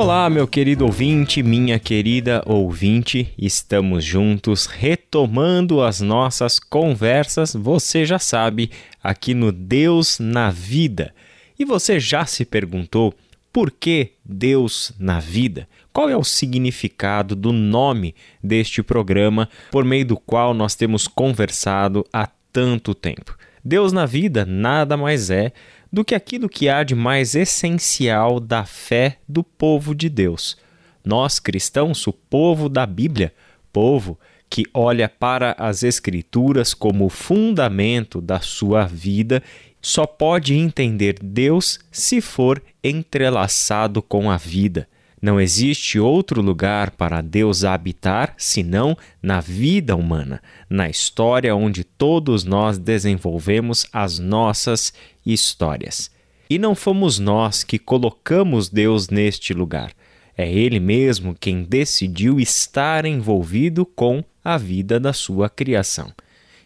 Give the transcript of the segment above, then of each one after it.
Olá, meu querido ouvinte, minha querida ouvinte, estamos juntos retomando as nossas conversas, você já sabe, aqui no Deus na Vida. E você já se perguntou por que Deus na Vida? Qual é o significado do nome deste programa por meio do qual nós temos conversado há tanto tempo? Deus na Vida nada mais é do que aquilo que há de mais essencial da fé do povo de Deus. Nós, cristãos, o povo da Bíblia, povo que olha para as Escrituras como fundamento da sua vida, só pode entender Deus se for entrelaçado com a vida. Não existe outro lugar para Deus habitar senão na vida humana, na história onde todos nós desenvolvemos as nossas histórias. E não fomos nós que colocamos Deus neste lugar. É Ele mesmo quem decidiu estar envolvido com a vida da sua criação.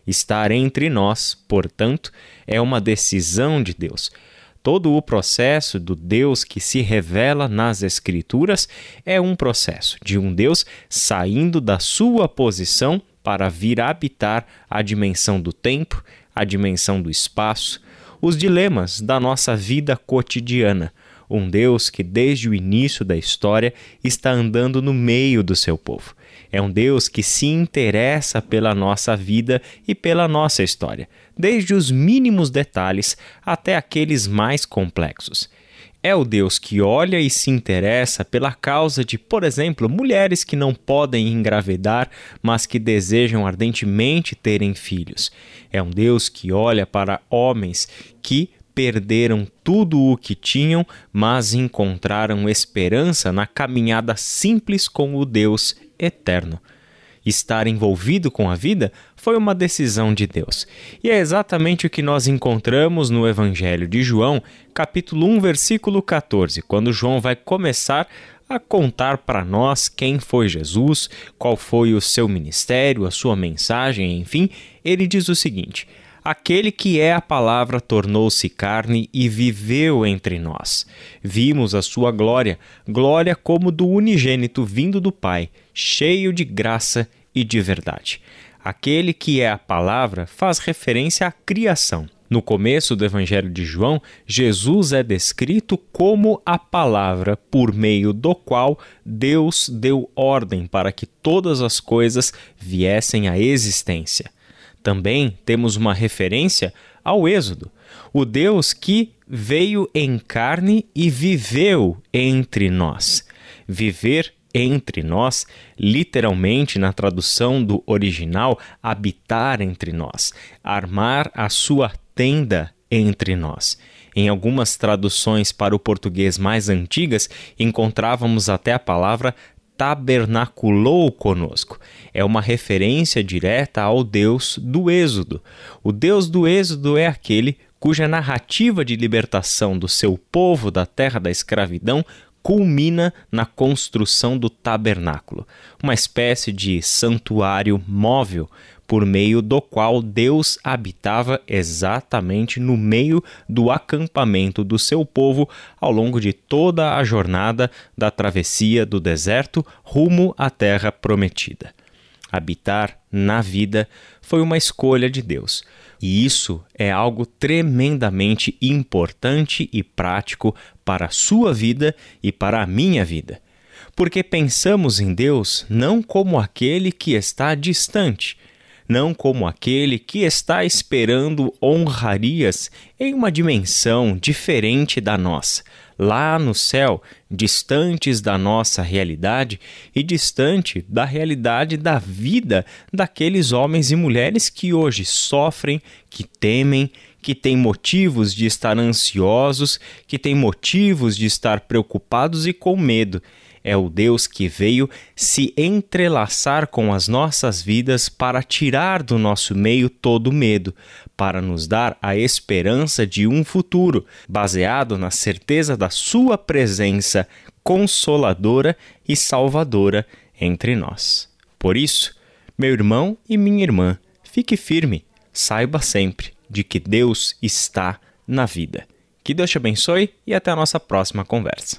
Estar entre nós, portanto, é uma decisão de Deus Todo o processo do Deus que se revela nas Escrituras é um processo de um Deus saindo da sua posição para vir habitar a dimensão do tempo, a dimensão do espaço, os dilemas da nossa vida cotidiana. Um Deus que, desde o início da história, está andando no meio do seu povo. É um Deus que se interessa pela nossa vida e pela nossa história, desde os mínimos detalhes até aqueles mais complexos. É o Deus que olha e se interessa pela causa de, por exemplo, mulheres que não podem engravidar, mas que desejam ardentemente terem filhos. É um Deus que olha para homens que perderam tudo o que tinham, mas encontraram esperança na caminhada simples com o Deus eterno. Estar envolvido com a vida foi uma decisão de Deus. E é exatamente o que nós encontramos no Evangelho de João, capítulo 1, versículo 14, quando João vai começar a contar para nós quem foi Jesus, qual foi o seu ministério, a sua mensagem, enfim, ele diz o seguinte: Aquele que é a palavra tornou-se carne e viveu entre nós. Vimos a sua glória, glória como do unigênito vindo do Pai, cheio de graça e de verdade. Aquele que é a palavra faz referência à criação. No começo do Evangelho de João, Jesus é descrito como a palavra por meio do qual Deus deu ordem para que todas as coisas viessem à existência. Também temos uma referência ao Êxodo, o Deus que veio em carne e viveu entre nós. Viver entre nós, literalmente na tradução do original, habitar entre nós, armar a sua tenda entre nós. Em algumas traduções para o português mais antigas, encontrávamos até a palavra tabernaculou conosco. É uma referência direta ao Deus do Êxodo. O Deus do Êxodo é aquele cuja narrativa de libertação do seu povo da terra da escravidão culmina na construção do tabernáculo, uma espécie de santuário móvel por meio do qual Deus habitava exatamente no meio do acampamento do seu povo ao longo de toda a jornada da travessia do deserto rumo à terra prometida. Habitar na vida foi uma escolha de Deus. E isso é algo tremendamente importante e prático para a sua vida e para a minha vida. Porque pensamos em Deus não como aquele que está distante, não como aquele que está esperando honrarias em uma dimensão diferente da nossa, lá no céu, distantes da nossa realidade e distante da realidade da vida daqueles homens e mulheres que hoje sofrem, que temem, que têm motivos de estar ansiosos, que têm motivos de estar preocupados e com medo é o Deus que veio se entrelaçar com as nossas vidas para tirar do nosso meio todo medo, para nos dar a esperança de um futuro, baseado na certeza da Sua presença consoladora e salvadora entre nós. Por isso, meu irmão e minha irmã, fique firme, saiba sempre de que Deus está na vida. Que Deus te abençoe e até a nossa próxima conversa.